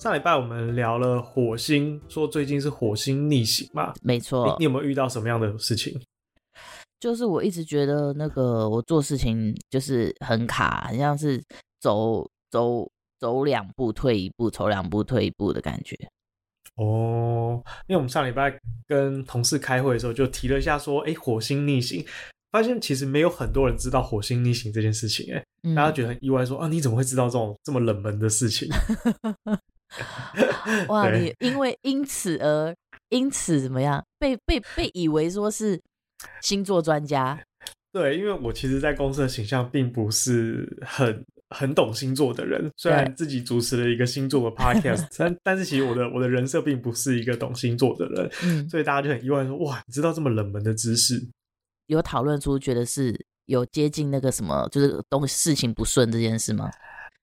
上礼拜我们聊了火星，说最近是火星逆行嘛？没错。你有没有遇到什么样的事情？就是我一直觉得那个我做事情就是很卡，很像是走走走两步退一步，走两步退一步的感觉。哦，因为我们上礼拜跟同事开会的时候就提了一下，说，哎，火星逆行，发现其实没有很多人知道火星逆行这件事情，哎、嗯，大家觉得很意外说，说啊，你怎么会知道这种这么冷门的事情？哇，你因为因此而因此怎么样，被被被以为说是星座专家？对，因为我其实，在公司的形象并不是很。很懂星座的人，虽然自己主持了一个星座的 podcast，但但是其实我的我的人设并不是一个懂星座的人，嗯，所以大家就很意外说，哇，你知道这么冷门的知识？有讨论出觉得是有接近那个什么，就是东西事情不顺这件事吗？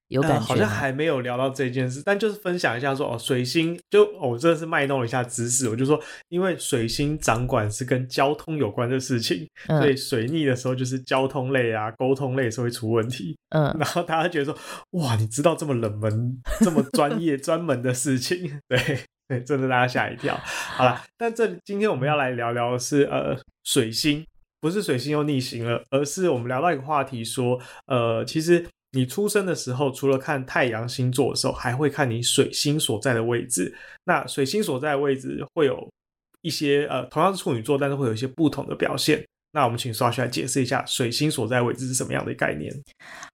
有感觉、呃，好像还没有聊到这件事，但就是分享一下说哦，水星就哦，我真的是卖弄了一下知识，我就说，因为水星掌管是跟交通有关的事情，嗯、所以水逆的时候就是交通类啊、沟通类是会出问题。嗯，然后大家觉得说，哇，你知道这么冷门、这么专业、专门的事情，对对，真的大家吓一跳。好了，但这今天我们要来聊聊的是呃，水星不是水星又逆行了，而是我们聊到一个话题说，呃，其实。你出生的时候，除了看太阳星座的时候，还会看你水星所在的位置。那水星所在的位置会有一些呃，同样是处女座，但是会有一些不同的表现。那我们请刷出来解释一下水星所在位置是什么样的概念。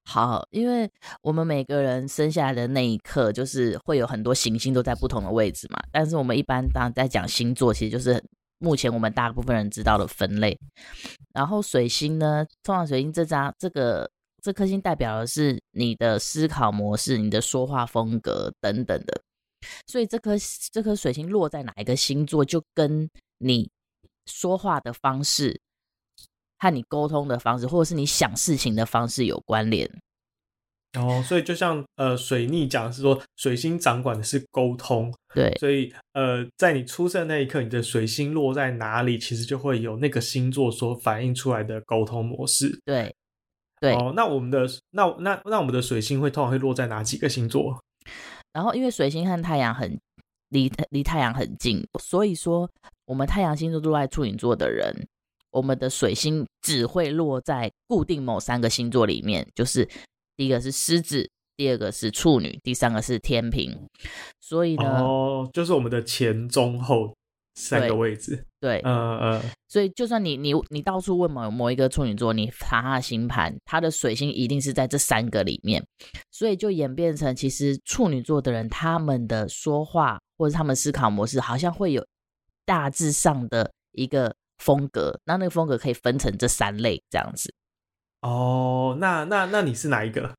好，因为我们每个人生下来的那一刻，就是会有很多行星都在不同的位置嘛。但是我们一般当在讲星座，其实就是目前我们大部分人知道的分类。然后水星呢，通常水星这张这个。这颗星代表的是你的思考模式、你的说话风格等等的，所以这颗这颗水星落在哪一个星座，就跟你说话的方式和你沟通的方式，或者是你想事情的方式有关联。哦，所以就像呃，水逆讲的是说，水星掌管的是沟通，对，所以呃，在你出生那一刻，你的水星落在哪里，其实就会有那个星座所反映出来的沟通模式，对。对哦，那我们的那那那我们的水星会通常会落在哪几个星座？然后因为水星和太阳很离离太阳很近，所以说我们太阳星座落在处女座的人，我们的水星只会落在固定某三个星座里面，就是第一个是狮子，第二个是处女，第三个是天平。所以呢，哦，就是我们的前中后。三个位置，对，嗯嗯，所以就算你你你到处问某某一个处女座，你查他的星盘，他的水星一定是在这三个里面，所以就演变成其实处女座的人他们的说话或者他们思考模式好像会有大致上的一个风格，那那个风格可以分成这三类这样子。哦，那那那你是哪一个？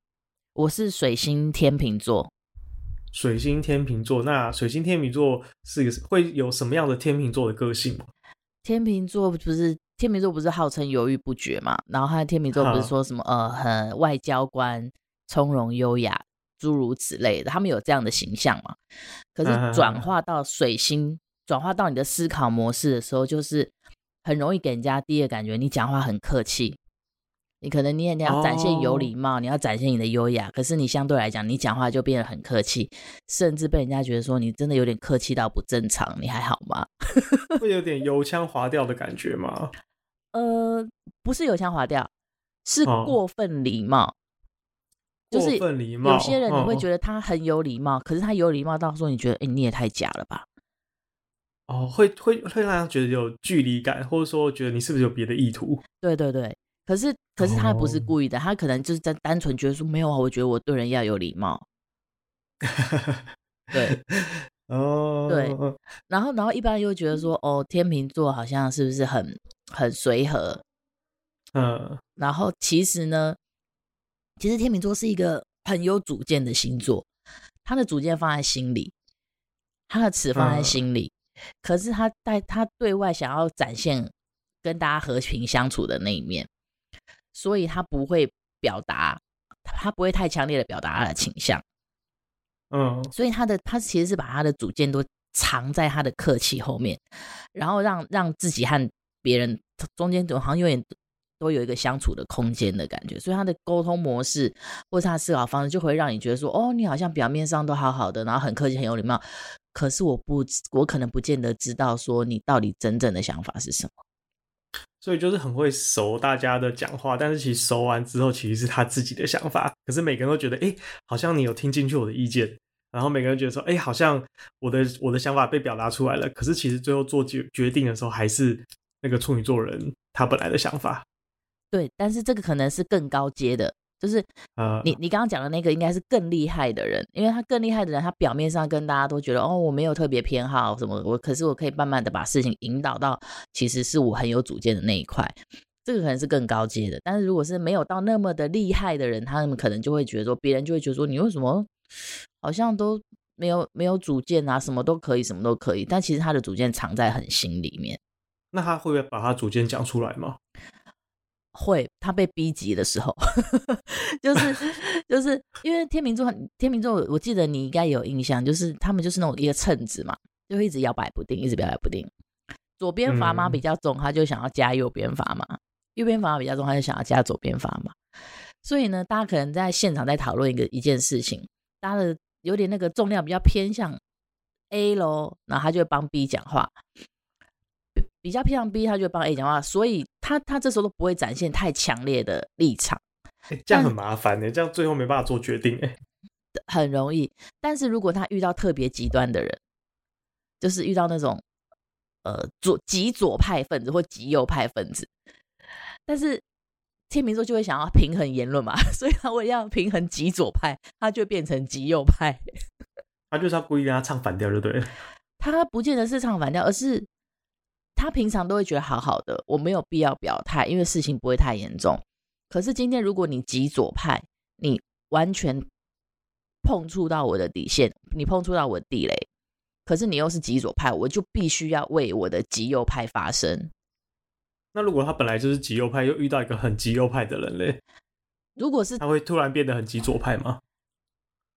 我是水星天秤座。水星天秤座，那水星天秤座是会有什么样的天秤座的个性吗？天秤座不是天秤座不是号称犹豫不决嘛？然后他的天秤座不是说什么呃很外交官、从容优雅诸如此类的，他们有这样的形象嘛？可是转化到水星，转化到你的思考模式的时候，就是很容易给人家第一个感觉，你讲话很客气。你可能你也你要展现有礼貌，oh. 你要展现你的优雅，可是你相对来讲，你讲话就变得很客气，甚至被人家觉得说你真的有点客气到不正常，你还好吗？会有点油腔滑调的感觉吗？呃，不是油腔滑调，是过分礼貌。Oh. 就是过分礼貌，有些人你会觉得他很有礼貌，oh. 可是他有礼貌到说你觉得，哎、欸，你也太假了吧？哦、oh，会会会让人觉得有距离感，或者说觉得你是不是有别的意图？对对对。可是，可是他不是故意的，oh. 他可能就是在单纯觉得说没有啊，我觉得我对人要有礼貌。对，哦，oh. 对，然后，然后一般又觉得说，哦，天秤座好像是不是很很随和？嗯，uh. 然后其实呢，其实天秤座是一个很有主见的星座，他的主见放在心里，他的词放在心里，uh. 可是他在他对外想要展现跟大家和平相处的那一面，所以他不会表达，他不会太强烈的表达他的倾向。嗯，所以他的他其实是把他的主见都藏在他的客气后面，然后让让自己和别人中间总好像有点都有一个相处的空间的感觉，所以他的沟通模式或是他的思考方式就会让你觉得说，哦，你好像表面上都好好的，然后很客气很有礼貌，可是我不我可能不见得知道说你到底真正的想法是什么。所以就是很会熟大家的讲话，但是其实熟完之后，其实是他自己的想法。可是每个人都觉得，哎，好像你有听进去我的意见。然后每个人觉得说，哎，好像我的我的想法被表达出来了。可是其实最后做决决定的时候，还是那个处女座人他本来的想法。对，但是这个可能是更高阶的，就是呃，你你刚刚讲的那个应该是更厉害的人，因为他更厉害的人，他表面上跟大家都觉得，哦，我没有特别偏好什么，我可是我可以慢慢的把事情引导到，其实是我很有主见的那一块，这个可能是更高阶的。但是如果是没有到那么的厉害的人，他们可能就会觉得说，别人就会觉得说，你为什么好像都没有没有主见啊，什么都可以，什么都可以，但其实他的主见藏在很心里面。那他会不会把他主见讲出来吗？会，他被逼急的时候，就是就是因为天秤座，天秤座，我记得你应该有印象，就是他们就是那种一个秤子嘛，就会一直摇摆不定，一直摇摆不定。左边砝码比较重，他就想要加右边砝码；右边砝码比较重，他就想要加左边砝码。所以呢，大家可能在现场在讨论一个一件事情，大家的有点那个重量比较偏向 A 咯，然后他就会帮 B 讲话。比较偏向 B，他就会帮 A 讲话，所以他他这时候都不会展现太强烈的立场，欸、这样很麻烦呢，这样最后没办法做决定哎，很容易。但是如果他遇到特别极端的人，就是遇到那种呃左极左派分子或极右派分子，但是天秤座就会想要平衡言论嘛，所以他会要平衡极左派，他就变成极右派，他就是要故意跟他唱反调就对了，他不见得是唱反调，而是。他平常都会觉得好好的，我没有必要表态，因为事情不会太严重。可是今天如果你极左派，你完全碰触到我的底线，你碰触到我的地雷，可是你又是极左派，我就必须要为我的极右派发声。那如果他本来就是极右派，又遇到一个很极右派的人嘞？如果是他会突然变得很极左派吗？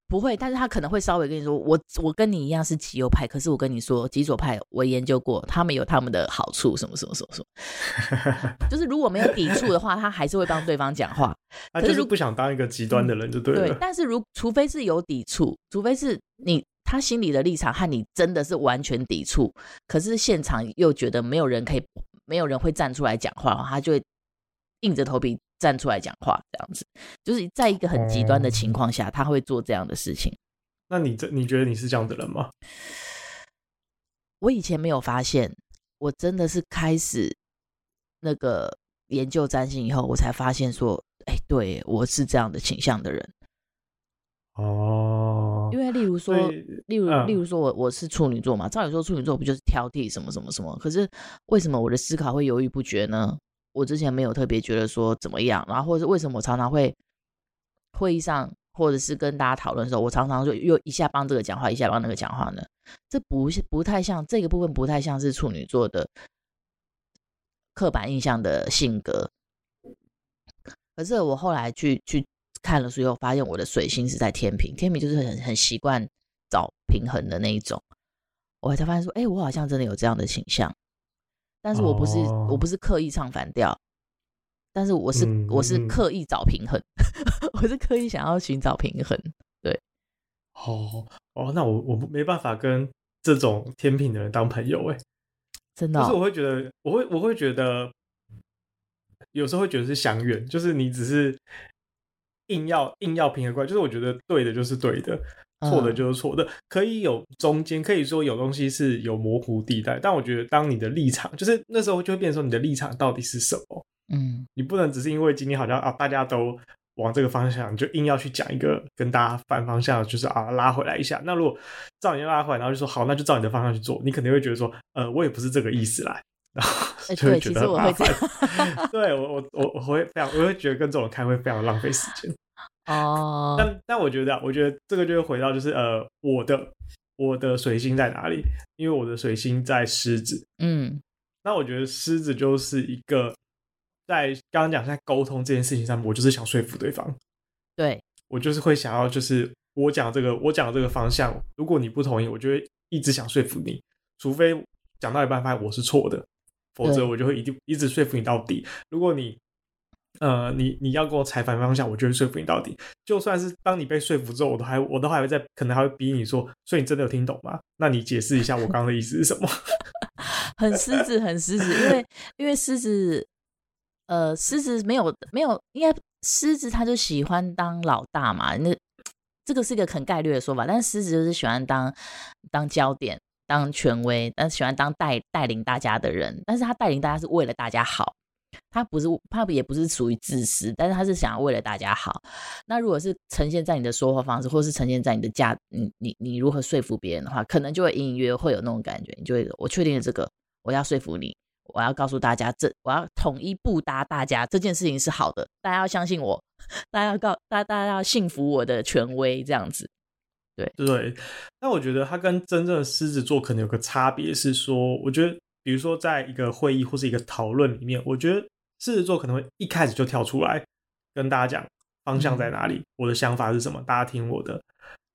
不会，但是他可能会稍微跟你说，我我跟你一样是极右派，可是我跟你说，极左派我研究过，他们有他们的好处，什么什么什么什么，就是如果没有抵触的话，他还是会帮对方讲话。他就是不想当一个极端的人，就对了。对，但是如除非是有抵触，除非是你他心里的立场和你真的是完全抵触，可是现场又觉得没有人可以，没有人会站出来讲话，他就会硬着头皮。站出来讲话，这样子，就是在一个很极端的情况下，他会做这样的事情。那你这你觉得你是这样的人吗？我以前没有发现，我真的是开始那个研究占星以后，我才发现说，哎，对，我是这样的倾向的人。哦，因为例如说，例如例如说我我是处女座嘛，照理说处女座不就是挑剔什么什么什么？可是为什么我的思考会犹豫不决呢？我之前没有特别觉得说怎么样，然后或者是为什么我常常会会议上或者是跟大家讨论的时候，我常常就又一下帮这个讲话，一下帮那个讲话呢？这不是不太像这个部分，不太像是处女座的刻板印象的性格。可是我后来去去看了书以后，发现我的水星是在天秤，天秤就是很很习惯找平衡的那一种。我才发现说，哎，我好像真的有这样的倾向。但是我不是、oh. 我不是刻意唱反调，但是我是、嗯、我是刻意找平衡，嗯、我是刻意想要寻找平衡。对，哦哦，那我我没办法跟这种天平的人当朋友哎，真的、哦。就是我会觉得，我会我会觉得，有时候会觉得是相远，就是你只是硬要硬要平衡过来，就是我觉得对的就是对的。错的就是错的，嗯、可以有中间，可以说有东西是有模糊地带，但我觉得当你的立场，就是那时候就会变成说你的立场到底是什么？嗯，你不能只是因为今天好像啊大家都往这个方向，就硬要去讲一个跟大家反方向，就是啊拉回来一下。那如果照你拉回来，然后就说好，那就照你的方向去做，你肯定会觉得说，呃，我也不是这个意思来，然后就会觉得很麻烦。欸、对，我我我我会非常，我会觉得跟这种开会非常浪费时间。哦，但但我觉得，我觉得这个就会回到就是呃，我的我的水星在哪里？因为我的水星在狮子。嗯，那我觉得狮子就是一个在刚刚讲在沟通这件事情上，我就是想说服对方。对，我就是会想要，就是我讲这个，我讲这个方向，如果你不同意，我就会一直想说服你，除非讲到一半发现我是错的，否则我就会一定一直说服你到底。如果你呃，你你要跟我采反方向，我就会说服你到底。就算是当你被说服之后，我都还我都还会在，可能还会逼你说，所以你真的有听懂吗？那你解释一下我刚刚的意思是什么？很狮子，很狮子，因为因为狮子，呃，狮子没有没有，应该狮子他就喜欢当老大嘛。那这个是一个很概率的说法，但是狮子就是喜欢当当焦点、当权威，但喜欢当带带领大家的人。但是他带领大家是为了大家好。他不是，他也不是属于自私，但是他是想要为了大家好。那如果是呈现在你的说话方式，或是呈现在你的价，你你你如何说服别人的话，可能就会隐隐约约会有那种感觉。你就会，我确定了这个，我要说服你，我要告诉大家，这我要统一布达大家这件事情是好的，大家要相信我，大家要告大家大家要信服我的权威，这样子。对对，那我觉得他跟真正的狮子座可能有个差别是说，我觉得比如说在一个会议或是一个讨论里面，我觉得。狮子座可能会一开始就跳出来跟大家讲方向在哪里，我的想法是什么，大家听我的。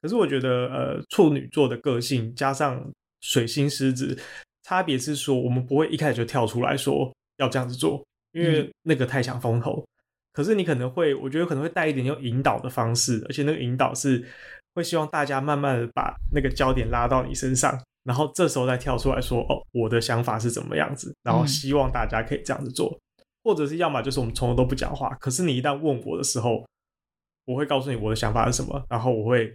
可是我觉得，呃，处女座的个性加上水星狮子，差别是说，我们不会一开始就跳出来说要这样子做，因为那个太抢风头。可是你可能会，我觉得可能会带一点用引导的方式，而且那个引导是会希望大家慢慢的把那个焦点拉到你身上，然后这时候再跳出来说，哦，我的想法是怎么样子，然后希望大家可以这样子做。或者是要么就是我们从头都不讲话，可是你一旦问我的时候，我会告诉你我的想法是什么，然后我会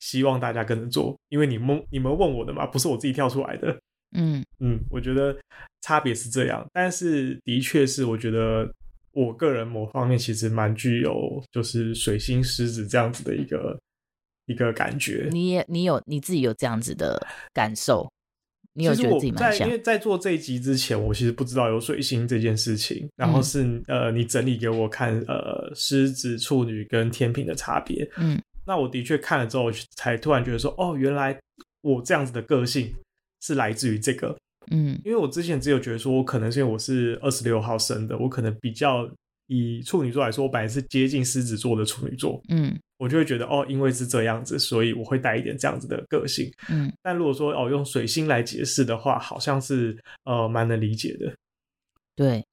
希望大家跟着做，因为你们你们问我的嘛，不是我自己跳出来的。嗯 嗯，我觉得差别是这样，但是的确是我觉得我个人某方面其实蛮具有就是水星狮子这样子的一个一个感觉。你也你有你自己有这样子的感受？你有觉得自己蛮像？因为在做这一集之前，我其实不知道有水星这件事情。然后是、嗯、呃，你整理给我看，呃，狮子、处女跟天秤的差别。嗯，那我的确看了之后，才突然觉得说，哦，原来我这样子的个性是来自于这个。嗯，因为我之前只有觉得说，我可能是因为我是二十六号生的，我可能比较以处女座来说，我本来是接近狮子座的处女座。嗯。我就会觉得哦，因为是这样子，所以我会带一点这样子的个性。嗯，但如果说哦，用水星来解释的话，好像是呃蛮能理解的。对，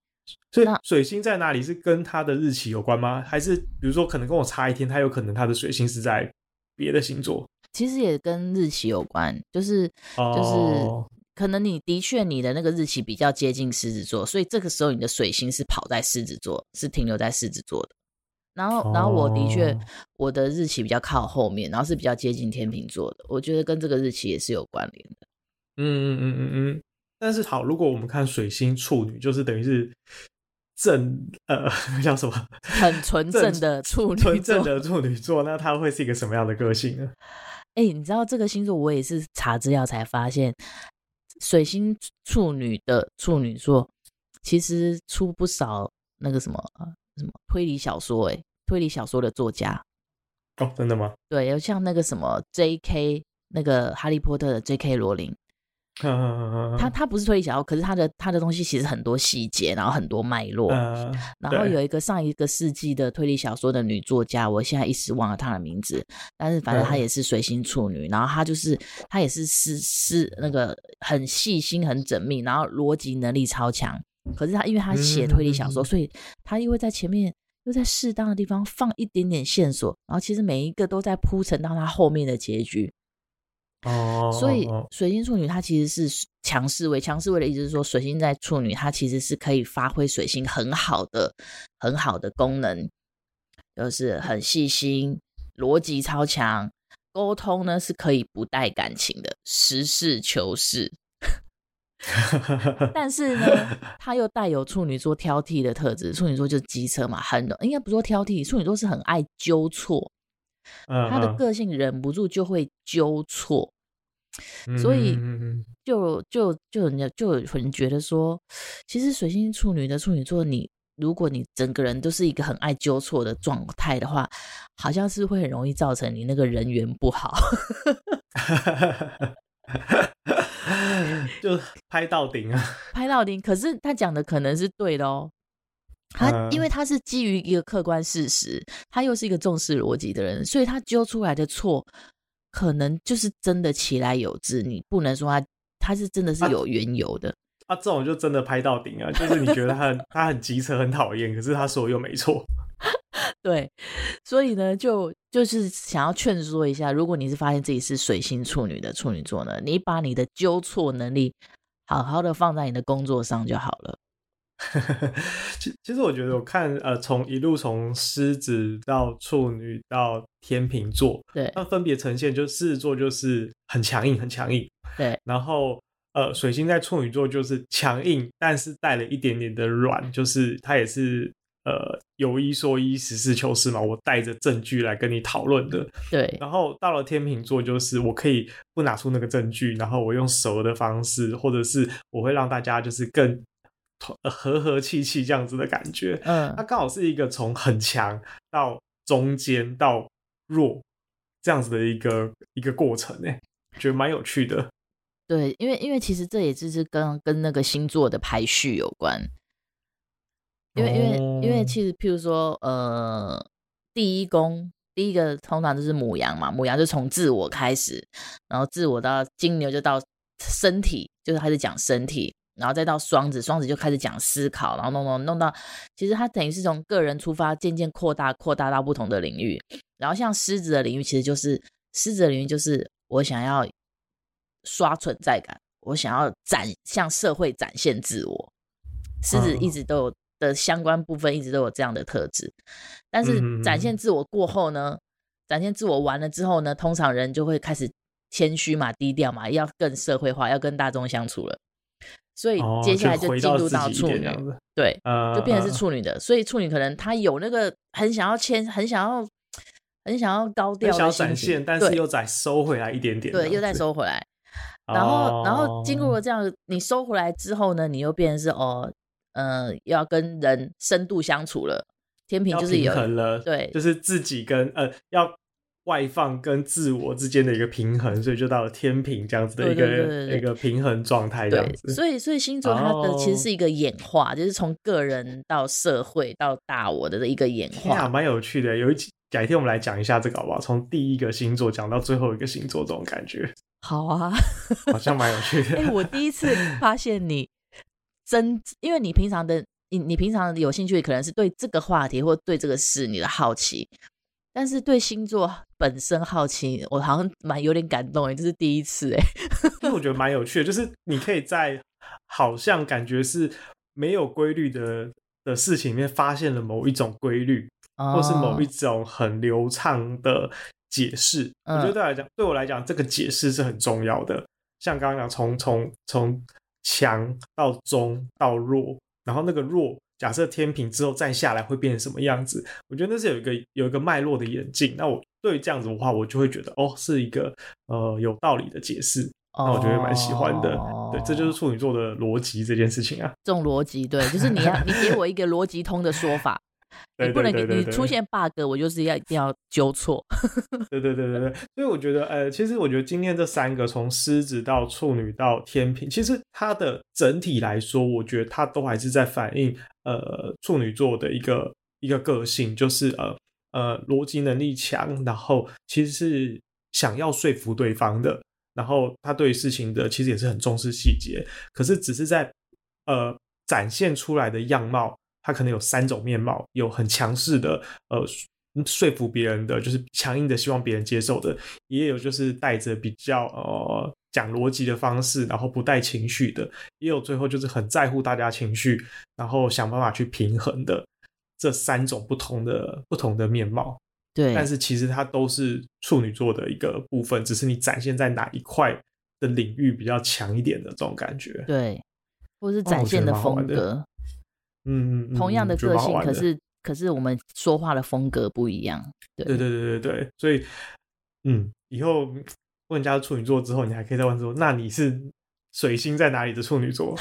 所以水星在哪里是跟他的日期有关吗？还是比如说可能跟我差一天，他有可能他的水星是在别的星座？其实也跟日期有关，就是、哦、就是可能你的确你的那个日期比较接近狮子座，所以这个时候你的水星是跑在狮子座，是停留在狮子座的。然后，然后我的确，我的日期比较靠后面，然后是比较接近天秤座的，我觉得跟这个日期也是有关联的。嗯嗯嗯嗯嗯。但是好，如果我们看水星处女，就是等于是正呃 叫什么？很纯正的处女座，纯正的处女座，那他会是一个什么样的个性呢？哎，你知道这个星座，我也是查资料才发现，水星处女的处女座其实出不少那个什么。什么推理小说？哎，推理小说的作家哦，真的吗？对，有像那个什么 J.K. 那个哈利波特的 J.K. 罗琳，他他不是推理小说，可是他的他的东西其实很多细节，然后很多脉络。呃、然后有一个上一个世纪的推理小说的女作家，我现在一时忘了她的名字，但是反正她也是随心处女，呃、然后她就是她也是是是那个很细心、很缜密，然后逻辑能力超强。可是他，因为他写推理小说，嗯、所以他又会在前面又在适当的地方放一点点线索，然后其实每一个都在铺陈到他后面的结局。哦，所以水星处女她其实是强势位，强势位的意思是说，水星在处女，它其实是可以发挥水星很好的、很好的功能，就是很细心、逻辑超强，沟通呢是可以不带感情的，实事求是。但是呢，他又带有处女座挑剔的特质。处女座就是机车嘛，很应该不说挑剔，处女座是很爱纠错。他的个性忍不住就会纠错，所以就就就人家就有人觉得说，其实水星处女的处女座，你如果你整个人都是一个很爱纠错的状态的话，好像是会很容易造成你那个人缘不好。就拍到顶啊，拍到顶。可是他讲的可能是对的哦，他因为他是基于一个客观事实，他又是一个重视逻辑的人，所以他揪出来的错可能就是真的其来有之，你不能说他他是真的是有缘由的。啊，啊，这种就真的拍到顶啊，就是你觉得他很 他很急车很讨厌，可是他说又没错。对，所以呢，就就是想要劝说一下，如果你是发现自己是水星处女的处女座呢，你把你的纠错能力好好的放在你的工作上就好了。其其实我觉得，我看呃，从一路从狮子到处女到天秤座，对，那分别呈现，就狮子座就是很强硬，很强硬，对，然后呃，水星在处女座就是强硬，但是带了一点点的软，就是它也是。呃，有一说一，实事求是嘛，我带着证据来跟你讨论的。对，然后到了天秤座，就是我可以不拿出那个证据，然后我用熟的方式，或者是我会让大家就是更和和气气这样子的感觉。嗯，它刚好是一个从很强到中间到弱这样子的一个一个过程呢，觉得蛮有趣的。对，因为因为其实这也就是跟跟那个星座的排序有关。因为因为因为其实，譬如说，呃，第一宫第一个通常就是母羊嘛，母羊就从自我开始，然后自我到金牛就到身体，就是开始讲身体，然后再到双子，双子就开始讲思考，然后弄弄弄到，其实它等于是从个人出发，渐渐扩大扩大到不同的领域。然后像狮子的领域，其实就是狮子的领域就是我想要刷存在感，我想要展向社会展现自我，狮子一直都有。的相关部分一直都有这样的特质，但是展现。自我过后呢，嗯、展现自我完了之后呢，通常人就会开始谦虚嘛、低调嘛，要更社会化，要跟大众相处了，所以接下来就进入到处女，哦、对，就变成是处女的，呃、所以处女可能他有那个很想要谦，很想要，很想要高调，想要展现，但是又再收回来一点点，对，又再收回来，然后，哦、然后经过了这样，你收回来之后呢，你又变成是哦。嗯、呃，要跟人深度相处了，天平就是有平衡了，对，就是自己跟呃要外放跟自我之间的一个平衡，所以就到了天平这样子的一个对对对对一个平衡状态这样子。所以，所以星座它的其实是一个演化，哦、就是从个人到社会到大我的一个演化，蛮有趣的。有一改天我们来讲一下这个好不好？从第一个星座讲到最后一个星座，这种感觉。好啊，好像蛮有趣的。哎、欸，我第一次发现你。真，因为你平常的你，你平常有兴趣可能是对这个话题或对这个事你的好奇，但是对星座本身好奇，我好像蛮有点感动哎，这是第一次哎，因为我觉得蛮有趣的，就是你可以在好像感觉是没有规律的的事情里面发现了某一种规律，或是某一种很流畅的解释。哦、我觉得对来讲，对我来讲，这个解释是很重要的。像刚刚讲，从从从。强到中到弱，然后那个弱，假设天平之后再下来会变成什么样子？我觉得那是有一个有一个脉络的演进。那我对这样子的话，我就会觉得哦，是一个呃有道理的解释。那我觉得蛮喜欢的。哦、对，这就是处女座的逻辑这件事情啊。这种逻辑，对，就是你要你给我一个逻辑通的说法。你不能给你出现 bug，我就是要一定要纠错。对对对对对，所以我觉得，呃，其实我觉得今天这三个从狮子到处女到天秤，其实它的整体来说，我觉得它都还是在反映呃处女座的一个一个个性，就是呃呃逻辑能力强，然后其实是想要说服对方的，然后他对事情的其实也是很重视细节，可是只是在呃展现出来的样貌。他可能有三种面貌，有很强势的，呃，说服别人的，就是强硬的，希望别人接受的；也有就是带着比较呃讲逻辑的方式，然后不带情绪的；也有最后就是很在乎大家情绪，然后想办法去平衡的。这三种不同的不同的面貌，对。但是其实它都是处女座的一个部分，只是你展现在哪一块的领域比较强一点的这种感觉，对，或是展现的风格。嗯，同样的个性，可是可是我们说话的风格不一样。对对对对对对，所以嗯，以后问人家处女座之后，你还可以再问说，那你是水星在哪里的处女座？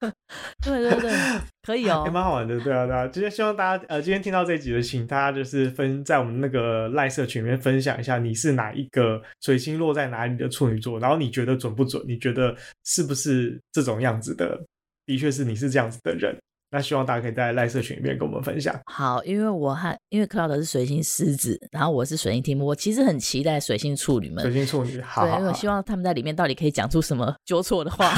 对对对，可以哦，也蛮好玩的。对啊，对啊，今天希望大家呃，今天听到这一集的，请大家就是分在我们那个赖社群里面分享一下，你是哪一个水星落在哪里的处女座，然后你觉得准不准？你觉得是不是这种样子的？的确是你是这样子的人。那希望大家可以在赖社群里面跟我们分享。好，因为我和因为 Cloud 是水星狮子，然后我是水星天秤，我其实很期待水星处女们。水星处女，好，好，好，对，因为我希望他们在里面到底可以讲出什么纠错的话，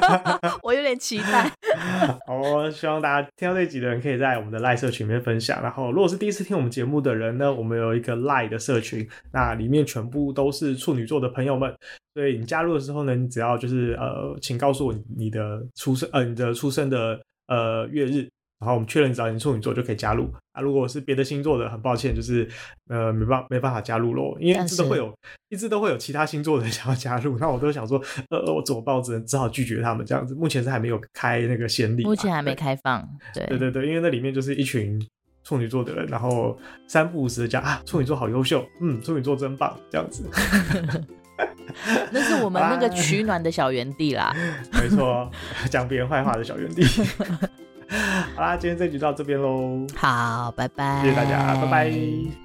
我有点期待。好，我希望大家听到这集的人可以在我们的赖社群里面分享。然后，如果是第一次听我们节目的人呢，我们有一个赖的社群，那里面全部都是处女座的朋友们。所以你加入的时候呢，你只要就是呃，请告诉我你的出生呃，你的出生的。呃，月日，然后我们确认只要你处女座就可以加入啊。如果是别的星座的，很抱歉，就是呃没办没办法加入喽，因为一直都会有，一直都会有其他星座的人 想要加入，那我都想说，呃，我怎么办？我只能只好拒绝他们这样子。目前是还没有开那个先例，目前还没开放。对对对对，因为那里面就是一群处女座的人，然后三不五时的讲啊，处女座好优秀，嗯，处女座真棒，这样子。那是我们那个取暖的小园地啦，没错，讲别人坏话的小园地。好啦，今天这集到这边喽。好，拜拜，谢谢大家，拜拜。